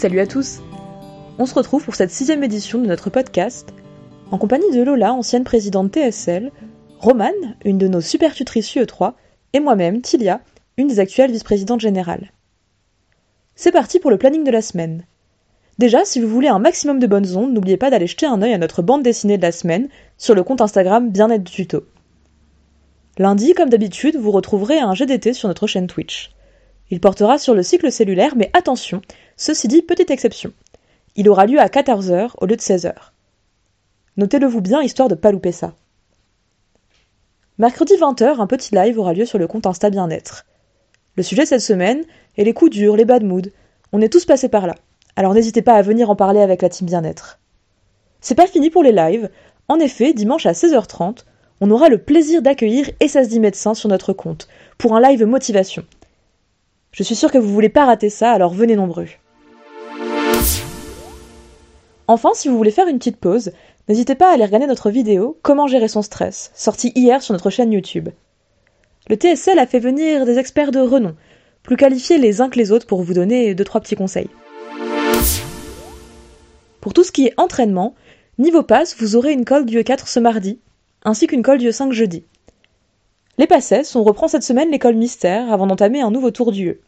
Salut à tous On se retrouve pour cette sixième édition de notre podcast, en compagnie de Lola, ancienne présidente TSL, Romane, une de nos super tutrices UE3, et moi-même, Tilia, une des actuelles vice-présidentes générales. C'est parti pour le planning de la semaine. Déjà, si vous voulez un maximum de bonnes ondes, n'oubliez pas d'aller jeter un œil à notre bande dessinée de la semaine sur le compte Instagram Bien-être tuto. Lundi, comme d'habitude, vous retrouverez un GDT sur notre chaîne Twitch. Il portera sur le cycle cellulaire, mais attention, ceci dit, petite exception. Il aura lieu à 14h au lieu de 16h. Notez-le vous bien, histoire de pas louper ça. Mercredi 20h, un petit live aura lieu sur le compte Insta Bien-être. Le sujet cette semaine est les coups durs, les bad moods. On est tous passés par là. Alors n'hésitez pas à venir en parler avec la team Bien-être. C'est pas fini pour les lives. En effet, dimanche à 16h30, on aura le plaisir d'accueillir Essas médecin sur notre compte pour un live motivation. Je suis sûre que vous voulez pas rater ça, alors venez nombreux. Enfin, si vous voulez faire une petite pause, n'hésitez pas à aller regarder notre vidéo Comment gérer son stress, sortie hier sur notre chaîne YouTube. Le TSL a fait venir des experts de renom, plus qualifiés les uns que les autres pour vous donner deux trois petits conseils. Pour tout ce qui est entraînement, niveau passe, vous aurez une colle du 4 ce mardi, ainsi qu'une colle du 5 jeudi. Les passesses, on reprend cette semaine l'école mystère avant d'entamer un nouveau tour du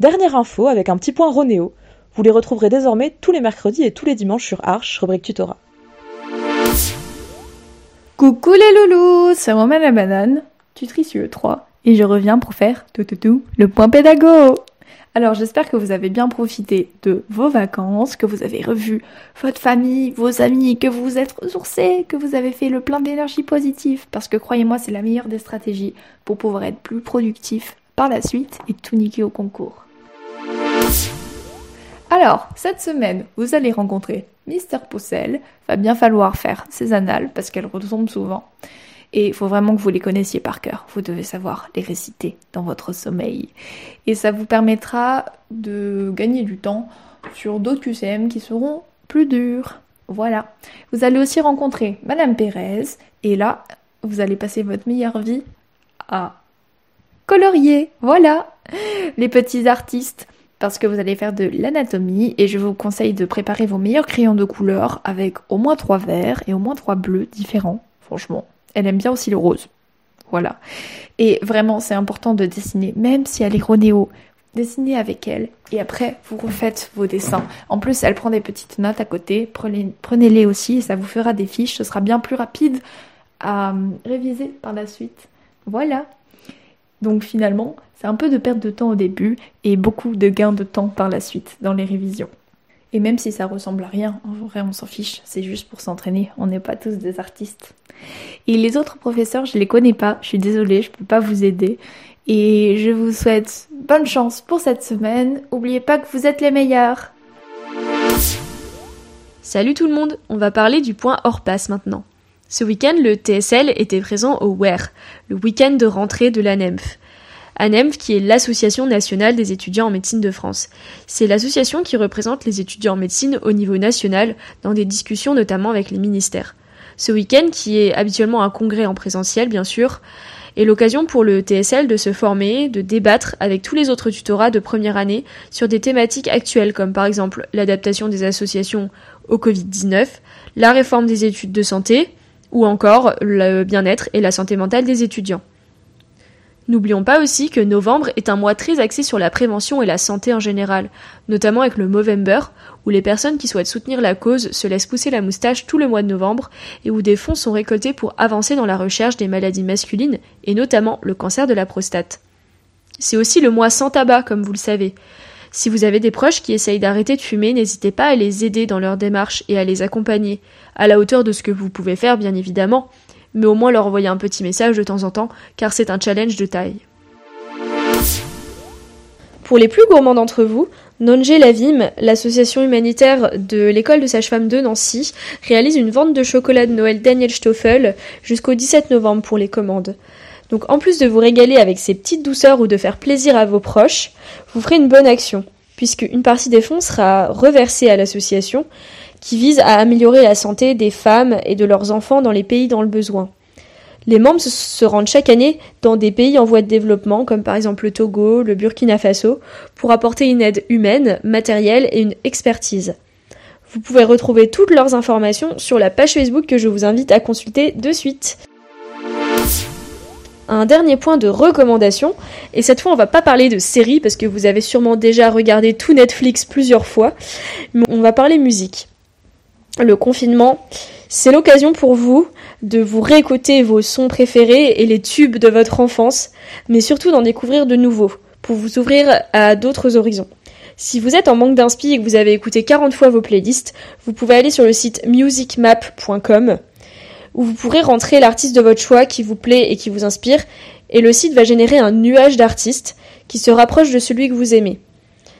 Dernière info avec un petit point Ronéo, vous les retrouverez désormais tous les mercredis et tous les dimanches sur Arch, rubrique tutorat. Coucou les loulous, c'est Romain la banane, tutrice UE3, et je reviens pour faire tout tout tout le point pédago. Alors j'espère que vous avez bien profité de vos vacances, que vous avez revu votre famille, vos amis, que vous vous êtes ressourcés, que vous avez fait le plein d'énergie positive, parce que croyez-moi c'est la meilleure des stratégies pour pouvoir être plus productif par la suite et tout niquer au concours. Alors, cette semaine, vous allez rencontrer Mister Poussel. Va bien falloir faire ses annales parce qu'elles retombent souvent. Et il faut vraiment que vous les connaissiez par cœur. Vous devez savoir les réciter dans votre sommeil. Et ça vous permettra de gagner du temps sur d'autres QCM qui seront plus durs. Voilà. Vous allez aussi rencontrer Madame Pérez. Et là, vous allez passer votre meilleure vie à colorier. Voilà. Les petits artistes parce que vous allez faire de l'anatomie et je vous conseille de préparer vos meilleurs crayons de couleur avec au moins trois verts et au moins trois bleus différents. Franchement, elle aime bien aussi le rose. Voilà. Et vraiment, c'est important de dessiner, même si elle est Ronéo, dessinez avec elle et après vous refaites vos dessins. En plus, elle prend des petites notes à côté, prenez-les aussi et ça vous fera des fiches, ce sera bien plus rapide à euh, réviser par la suite. Voilà. Donc finalement, c'est un peu de perte de temps au début et beaucoup de gains de temps par la suite dans les révisions. Et même si ça ressemble à rien, en vrai on s'en fiche, c'est juste pour s'entraîner, on n'est pas tous des artistes. Et les autres professeurs, je les connais pas, je suis désolée, je peux pas vous aider. Et je vous souhaite bonne chance pour cette semaine. Oubliez pas que vous êtes les meilleurs. Salut tout le monde, on va parler du point hors passe maintenant. Ce week-end, le TSL était présent au WER, le week-end de rentrée de la NEMF. ANEMF, qui est l'Association nationale des étudiants en médecine de France. C'est l'association qui représente les étudiants en médecine au niveau national, dans des discussions notamment avec les ministères. Ce week-end, qui est habituellement un congrès en présentiel, bien sûr, est l'occasion pour le TSL de se former, de débattre avec tous les autres tutorats de première année sur des thématiques actuelles comme par exemple l'adaptation des associations au Covid-19, la réforme des études de santé, ou encore le bien-être et la santé mentale des étudiants. N'oublions pas aussi que novembre est un mois très axé sur la prévention et la santé en général, notamment avec le Movember, où les personnes qui souhaitent soutenir la cause se laissent pousser la moustache tout le mois de novembre et où des fonds sont récoltés pour avancer dans la recherche des maladies masculines et notamment le cancer de la prostate. C'est aussi le mois sans tabac, comme vous le savez. Si vous avez des proches qui essayent d'arrêter de fumer, n'hésitez pas à les aider dans leur démarche et à les accompagner, à la hauteur de ce que vous pouvez faire, bien évidemment, mais au moins leur envoyer un petit message de temps en temps, car c'est un challenge de taille. Pour les plus gourmands d'entre vous, Nonge Lavim, l'association humanitaire de l'école de sage-femme de Nancy, réalise une vente de chocolat de Noël Daniel Stoffel jusqu'au 17 novembre pour les commandes. Donc en plus de vous régaler avec ces petites douceurs ou de faire plaisir à vos proches, vous ferez une bonne action, puisque une partie des fonds sera reversée à l'association qui vise à améliorer la santé des femmes et de leurs enfants dans les pays dans le besoin. Les membres se rendent chaque année dans des pays en voie de développement, comme par exemple le Togo, le Burkina Faso, pour apporter une aide humaine, matérielle et une expertise. Vous pouvez retrouver toutes leurs informations sur la page Facebook que je vous invite à consulter de suite. Un dernier point de recommandation, et cette fois on va pas parler de séries parce que vous avez sûrement déjà regardé tout Netflix plusieurs fois, mais on va parler musique. Le confinement, c'est l'occasion pour vous de vous réécouter vos sons préférés et les tubes de votre enfance, mais surtout d'en découvrir de nouveaux, pour vous ouvrir à d'autres horizons. Si vous êtes en manque d'inspi et que vous avez écouté 40 fois vos playlists, vous pouvez aller sur le site musicmap.com où vous pourrez rentrer l'artiste de votre choix qui vous plaît et qui vous inspire, et le site va générer un nuage d'artistes qui se rapproche de celui que vous aimez.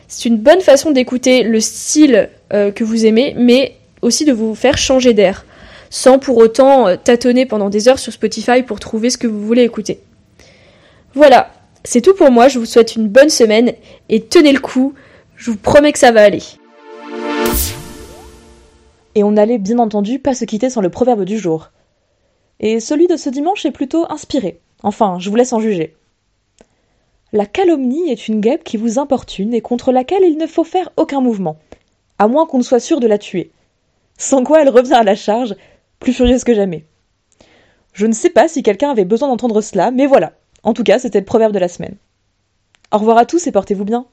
C'est une bonne façon d'écouter le style euh, que vous aimez, mais aussi de vous faire changer d'air sans pour autant euh, tâtonner pendant des heures sur Spotify pour trouver ce que vous voulez écouter. Voilà, c'est tout pour moi, je vous souhaite une bonne semaine et tenez le coup, je vous promets que ça va aller. Et on n'allait bien entendu pas se quitter sans le proverbe du jour. Et celui de ce dimanche est plutôt inspiré. Enfin, je vous laisse en juger. La calomnie est une guêpe qui vous importune et contre laquelle il ne faut faire aucun mouvement, à moins qu'on ne soit sûr de la tuer. Sans quoi elle revient à la charge plus furieuse que jamais. Je ne sais pas si quelqu'un avait besoin d'entendre cela, mais voilà. En tout cas, c'était le proverbe de la semaine. Au revoir à tous et portez-vous bien.